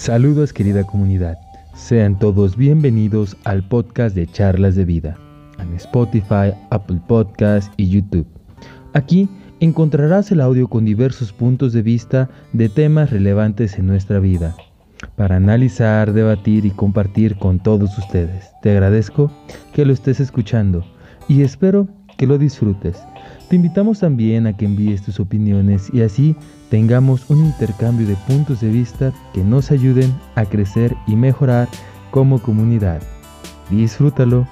Saludos querida comunidad. Sean todos bienvenidos al podcast de Charlas de Vida en Spotify, Apple Podcast y YouTube. Aquí encontrarás el audio con diversos puntos de vista de temas relevantes en nuestra vida para analizar, debatir y compartir con todos ustedes. Te agradezco que lo estés escuchando y espero que lo disfrutes. Te invitamos también a que envíes tus opiniones y así tengamos un intercambio de puntos de vista que nos ayuden a crecer y mejorar como comunidad. Disfrútalo.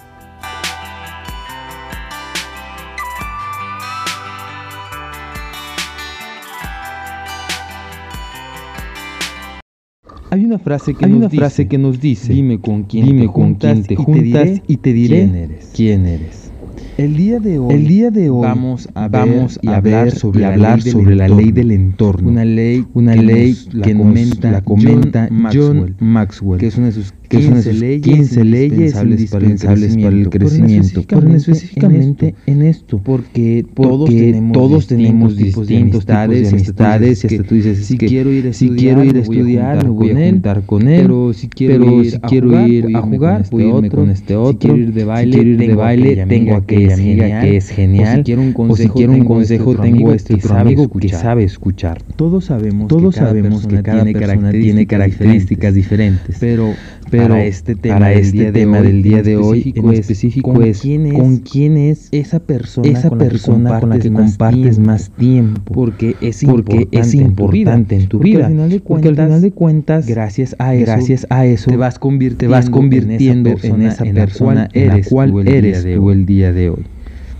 Hay una frase que, nos, dice, frase que nos dice, dime con quién te juntas, te juntas y te diré, quién eres. Quién eres. El día de hoy, el día de hoy vamos a ver, vamos a hablar sobre, hablar la, sobre la ley del entorno. Una ley, una que ley nos, que la comenta, la comenta John Maxwell, John Maxwell, que es una de sus que son sus 15 leyes indispensables para el crecimiento. Pero específicamente en esto, porque, todos tenemos, todos tenemos distintos tipos de amistades, y hasta tú dices, si quiero ir a estudiar, si quiero ir a estudiar me voy a juntar con él, pero si quiero ir a jugar, voy a irme con este otro, si quiero ir de baile, tengo amiga que es genial, o si quiero un consejo, tengo este otro amigo que sabe escuchar. Todos sabemos que cada persona tiene características diferentes, pero pero para este tema, para este tema del día de hoy en específico es, con quién es esa persona, esa con, persona la con la que compartes más tiempo, porque es porque importante, es importante en tu vida, porque al final de cuentas, gracias a eso, gracias a eso te vas convirtiendo, te vas convirtiendo en esa persona, en la cual eres tú el día de hoy.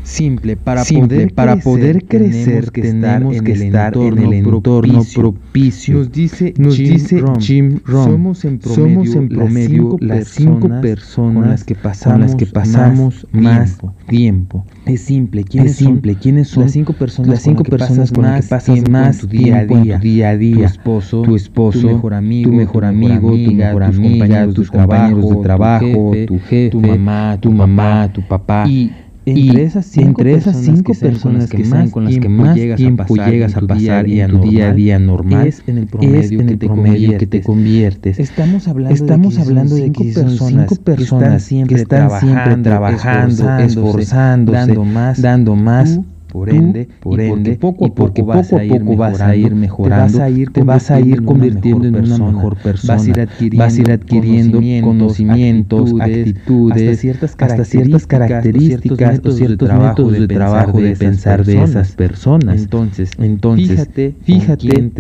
Simple, para, poder, para crecer, poder crecer tenemos que estar en el entorno, propicio. Nos dice, nos Jim, dice Rom, Jim Rom, somos en promedio, somos en promedio las, cinco personas con las que pasamos, las que pasamos más, tiempo. tiempo. Es simple, ¿quiénes es simple, son? ¿quiénes son las cinco personas, las cinco personas con las que pasas más tu día a día, día a día? Tu esposo, tu esposo, tu mejor amigo, tu mejor amigo, tu mejor amiga, tus compañeros de trabajo, tu jefe, tu mamá, tu mamá, tu papá. Y entre esas cinco, entre esas cinco personas, que, más con las que más llegas tiempo a pasar llegas a pasar y en tu día a día normal es en el promedio, que, te promedio que te conviertes. Estamos hablando Estamos de que hablando de que cinco personas, que están siempre trabajando, esforzándose, dando más, dando más por ende, por ende, poco a poco, vas, a ir vas a ir mejorando, te vas a ir, te vas a ir convirtiendo en una mejor persona, vas a ir adquiriendo, vas a ir adquiriendo conocimientos, actitudes, hasta ciertas características, hasta ciertas características o ciertos métodos de trabajo de pensar de esas personas. Entonces, entonces, fíjate, quién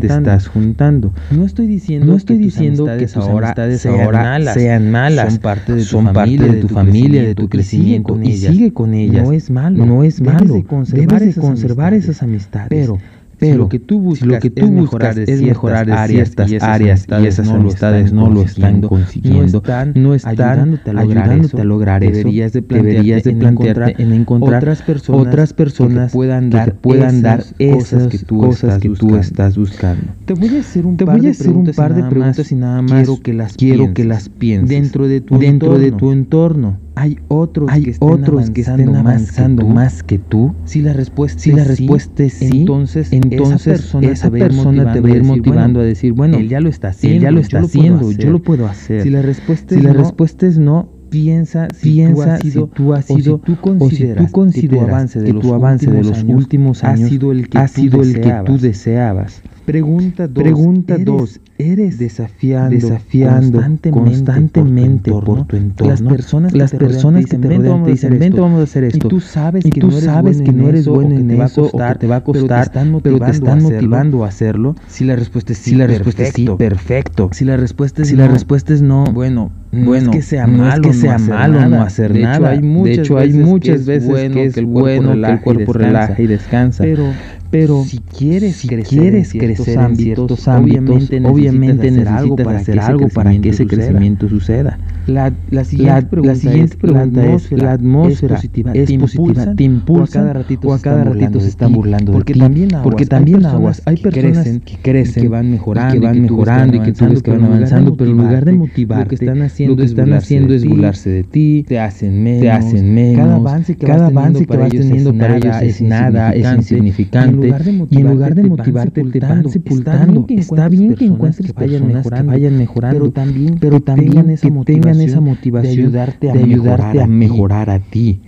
te estás juntando. No estoy diciendo, no estoy diciendo que tus ahora sean malas, son parte de tu familia, de tu familia, de tu crecimiento y sigue con ellas. No es malo, no es malo de conservar, debes de conservar esas, esas amistades. Pero pero si lo que tú buscas, si lo que tú es mejorar, es mejorar áreas, ciertas áreas y esas amistades no lo están consiguiendo, no están, ayudándote a lograr, ayudándote eso, a lograr eso, deberías de plantearte, deberías de plantearte en, encontrar otras personas, otras personas que puedan dar, que puedan dar esas que tú, cosas que tú estás buscando. Te voy a hacer un, Te par, voy a hacer un par de preguntas y nada más quiero que las quiero que las pienses dentro de tu dentro de tu entorno hay otros hay que estén otros avanzando, que estén avanzando más, que tú, si la respuesta si la respuesta es sí entonces entonces esa persona, te va a ir motivando a decir, bueno, él ya lo está haciendo, él ya lo está yo haciendo, lo yo lo puedo hacer. Si la respuesta, si es, la no, respuesta es no, piensa si piensa tú has sido, si tú consideras, o si tú consideras que tu avance de los, últimos años, ha sido el que, ha sido el que tú deseabas. Pregunta 2. Pregunta dos. ¿Eres desafiando, desafiando constantemente, por, tu entorno? Las personas, las que te personas que te rodean te dicen, ven, vamos a hacer esto. Y tú sabes, y que, tú no sabes que no eres bueno en eso, o que te va a costar, pero te están motivando, a hacerlo. Si la respuesta es sí, si la respuesta es sí, perfecto. Si la respuesta es si no, la respuesta es no, bueno, no es que sea no malo, es que sea no malo no hacer de nada. Hecho, de hecho, hay muchas veces que es bueno que el cuerpo relaja y descansa. Pero pero si quieres si crecer, quieres en crecer en ciertos ámbitos, obviamente, obviamente necesitas, hacer algo para, hacer algo para que ese crecimiento suceda. La, la siguiente pregunta, es, la atmósfera, la atmósfera es positiva, es te, positiva te impulsa o a cada ratito, o a cada ratito se están burlando de porque ti. También aguas, porque también aguas, hay personas que crecen, que van mejorando, y que van mejorando y que tú ves que van avanzando, pero en lugar de motivarte, lo que están haciendo, lo que están haciendo es burlarse de ti, te hacen menos, te hacen cada avance que vas teniendo para ellos es nada, es insignificante, y en lugar de motivarte te van sepultando. Está bien que encuentres personas que vayan mejorando, pero también, pero también que tengan esa motivación de ayudarte a, ayudarte a mejorar a ti.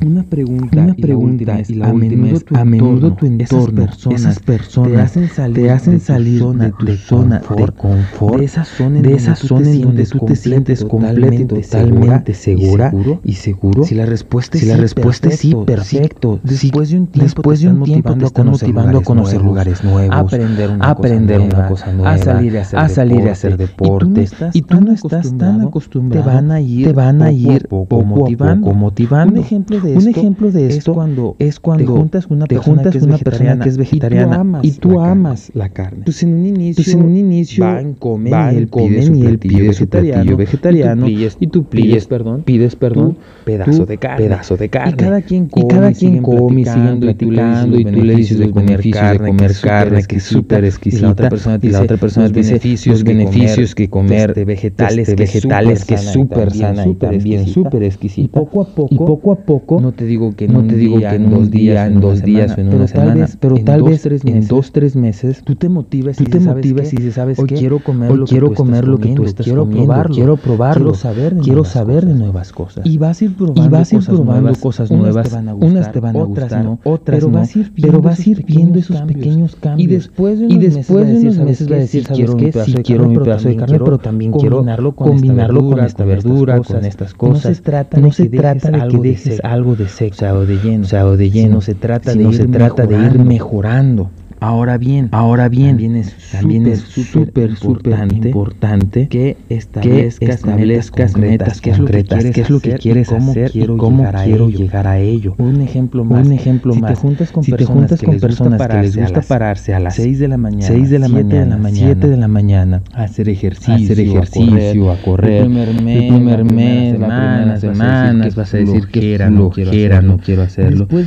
Una pregunta, una pregunta y la, última, es, a menudo tu entorno, esas personas, te hacen salir, te hacen salir de, tu zona de confort, de esa zona en, donde tú te sientes completo y totalmente segura y seguro. Si la respuesta es si la respuesta es sí, perfecto. Después de un tiempo, después de un tiempo te están motivando a conocer lugares nuevos, a aprender una, aprender una cosa nueva, a salir a hacer, a salir a hacer deporte. Y tú no estás tan acostumbrado, te van a ir, te van a ir poco motivando. Un ejemplo de un ejemplo de esto es cuando, es cuando te juntas con una, persona, que es, vegetariana, que es vegetariana y tú amas, la, carne. Pues en un inicio, pues en un inicio van, comen, van, y él comen y él pide su vegetariano, vegetariano y tú pides, perdón, pides perdón, pedazo de carne, pedazo de carne. Y cada quien come, y cada quien come y siguen platicando y tú le dices de comer carne, comer carne que es súper exquisita y la otra persona te dice los beneficios que comer vegetales vegetales que es súper sana y también súper exquisita. Y poco a poco, poco no te digo que no te digo que en dos días, en dos días o en una semana, pero tal vez en dos tres meses tú te motivas y te motivas y dices sabes qué quiero comer lo quiero comer lo que tú estás quiero probarlo quiero probarlo quiero saber quiero saber de nuevas cosas. Y vas a ir probando y vas a ir probando cosas nuevas unas te van a gustar otras pero vas a ir pero vas a ir viendo esos pequeños cambios. y después de unos meses va a decir quiero que sí quiero mi pedazo de carne pero también quiero combinarlo con esta verdura con estas cosas no se trata no se trata de que dejes algo de sexo o de lleno, o de lleno. se trata de ir se trata de ir mejorando. Ahora bien, ahora bien, también es también es súper súper importante que establezcas, metas concretas, qué es lo que quieres hacer, y cómo quiero, llegar, a ello. Un ejemplo más, un ejemplo si más. Te juntas con si personas, te juntas con personas que les gusta pararse a las 6 de la mañana, 6 de la mañana, 7 de la mañana, hacer ejercicio, hacer ejercicio, a correr, el primer mes, el primer mes la primera semana, vas a decir que era, no quiero hacerlo. Después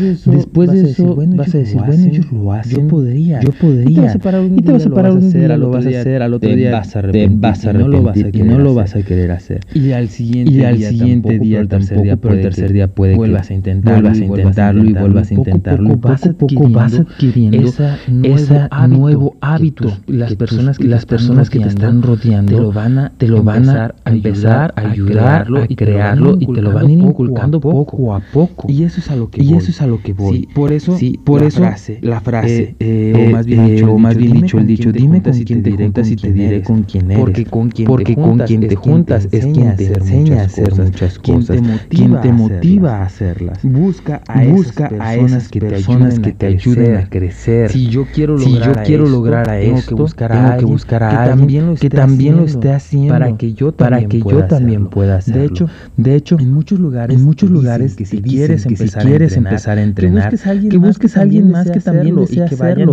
de eso, vas a decir, bueno, ellos lo hacen, yo podría yo podría. Y te vas a parar un, y te vas a parar un día, lo vas a hacer, al otro día vas a te vas a arrepentir, no lo vas a querer hacer. Y al siguiente y al siguiente día, el tercer día, pero el tercer día puede que vuelvas a intentarlo, vuelvas a intentarlo y vuelvas a intentarlo. Poco a poco vas adquiriendo ese nuevo hábito. Las personas que las personas que te están rodeando te lo van a te lo van a empezar a ayudarlo y crearlo y te lo van a ir inculcando poco a poco. Y eso es a lo que y eso es a lo que voy. Por eso por eso la frase o más bien dicho, o más bien dicho el dicho, dime con quién te juntas y te diré con quién eres. Porque con quien porque con quien te juntas es quien te enseña a hacer muchas cosas, quien te motiva a hacerlas. Busca a esas personas que te ayuden a crecer. Si yo quiero lograr, a esto, tengo que buscar a alguien, que, que también lo esté haciendo para que yo para que yo también pueda hacerlo. De hecho, de hecho, en muchos lugares, en muchos lugares que si quieres empezar a entrenar, que busques a alguien más que también lo desee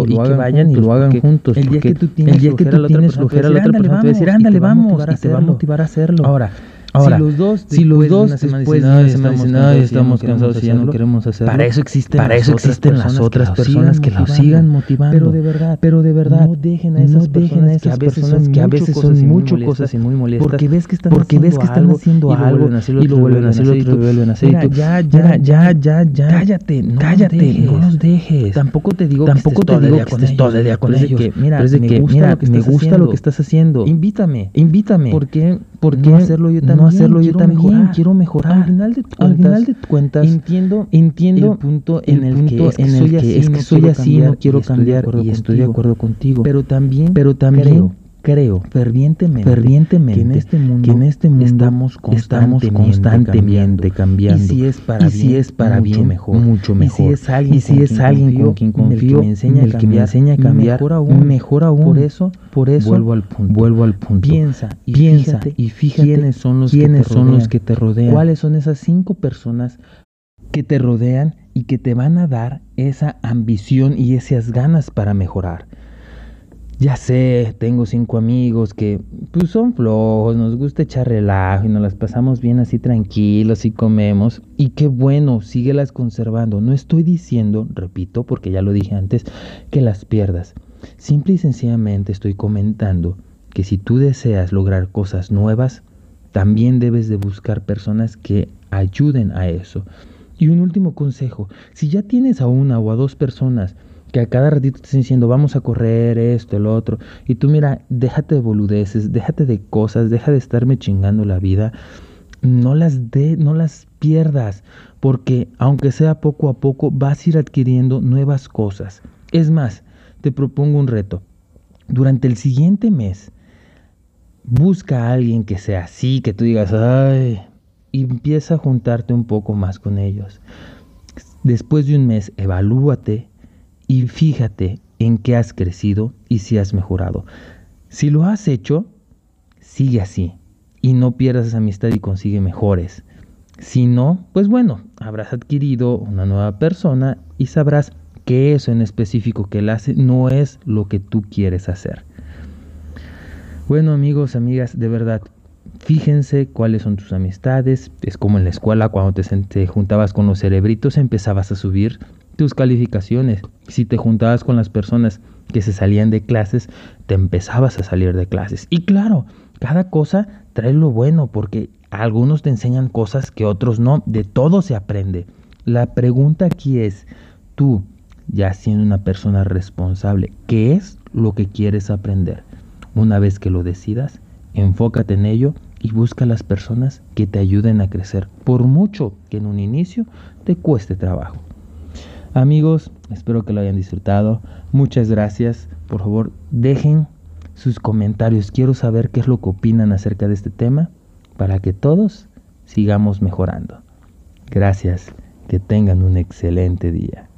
hacerlo y que vayan y lo hagan juntos. El día que tú tienes flojera, la otra persona te va a decir, ándale, vamos, y te va a motivar a hacerlo. Ahora, Ahora, si los dos, si los dos después de una semana estamos cansados y ya no queremos hacerlo, para eso existen, para eso existen las otras personas que lo sigan motivando. Pero de verdad, pero de verdad, no dejen a esas, personas, que a veces son, que a veces son mucho cosas y muy molestas, porque ves que están porque ves que están haciendo algo y lo vuelven a hacer otro y lo vuelven a hacer ya, ya, ya, ya, ya, cállate, no cállate, no los dejes. Tampoco te digo, tampoco te digo que estés todo el día con ellos. Mira, me gusta lo que estás haciendo. Invítame, invítame. ¿Por qué? ¿Por qué hacerlo yo también? hacerlo yo también, quiero mejorar. Al final de, al final de cuentas, entiendo, entiendo el punto en el, que, es que, soy así, es que soy así, no quiero cambiar y estoy de acuerdo contigo. Pero también, pero también creo creo fervientemente, fervientemente que en este mundo, en este mundo estamos constantemente, constantemente cambiando, Y si es para, y bien, si es para mucho bien, mejor, mucho mejor. Y si es alguien, y si es alguien con quien confío, el que me enseña, el que me enseña a cambiar, mejor aún, mejor aún. Por eso, por eso, vuelvo al punto. Vuelvo al punto. Piensa y piensa fíjate, y fíjate quiénes son los quiénes que te son rodean, los que te rodean. ¿Cuáles son esas cinco personas que te rodean y que te van a dar esa ambición y esas ganas para mejorar? Ya sé, tengo cinco amigos que pues son flojos, nos gusta echar relajo y nos las pasamos bien así tranquilos y comemos. Y qué bueno, síguelas conservando. No estoy diciendo, repito, porque ya lo dije antes, que las pierdas. Simple y sencillamente estoy comentando que si tú deseas lograr cosas nuevas, también debes de buscar personas que ayuden a eso. Y un último consejo, si ya tienes a una o a dos personas que a cada ratito te estén diciendo vamos a correr esto, el otro, y tú mira, déjate de boludeces, déjate de cosas, deja de estarme chingando la vida, no las de, no las pierdas, porque aunque sea poco a poco vas a ir adquiriendo nuevas cosas. Es más, te propongo un reto. Durante el siguiente mes, busca a alguien que sea así, que tú digas, ay, y empieza a juntarte un poco más con ellos. Después de un mes, evalúate y fíjate en qué has crecido y si has mejorado. Si lo has hecho, sigue así y no pierdas esa amistad y consigue mejores. Si no, pues bueno, habrás adquirido una nueva persona y sabrás que eso en específico que él hace no es lo que tú quieres hacer. Bueno amigos, amigas, de verdad, fíjense cuáles son tus amistades. Es como en la escuela cuando te, juntabas con los cerebritos, empezabas a subir tus calificaciones. Si te juntabas con las personas que se salían de clases, te empezabas a salir de clases. Y claro, cada cosa trae lo bueno porque algunos te enseñan cosas que otros no. De todo se aprende. La pregunta aquí es, tú, ya siendo una persona responsable, ¿qué es lo que quieres aprender? Una vez que lo decidas, enfócate en ello y busca las personas que te ayuden a crecer, por mucho que en un inicio te cueste trabajo. Amigos, espero que lo hayan disfrutado. Muchas gracias. Por favor, dejen sus comentarios. Quiero saber qué es lo que opinan acerca de este tema para que todos sigamos mejorando. Gracias. Que tengan un excelente día.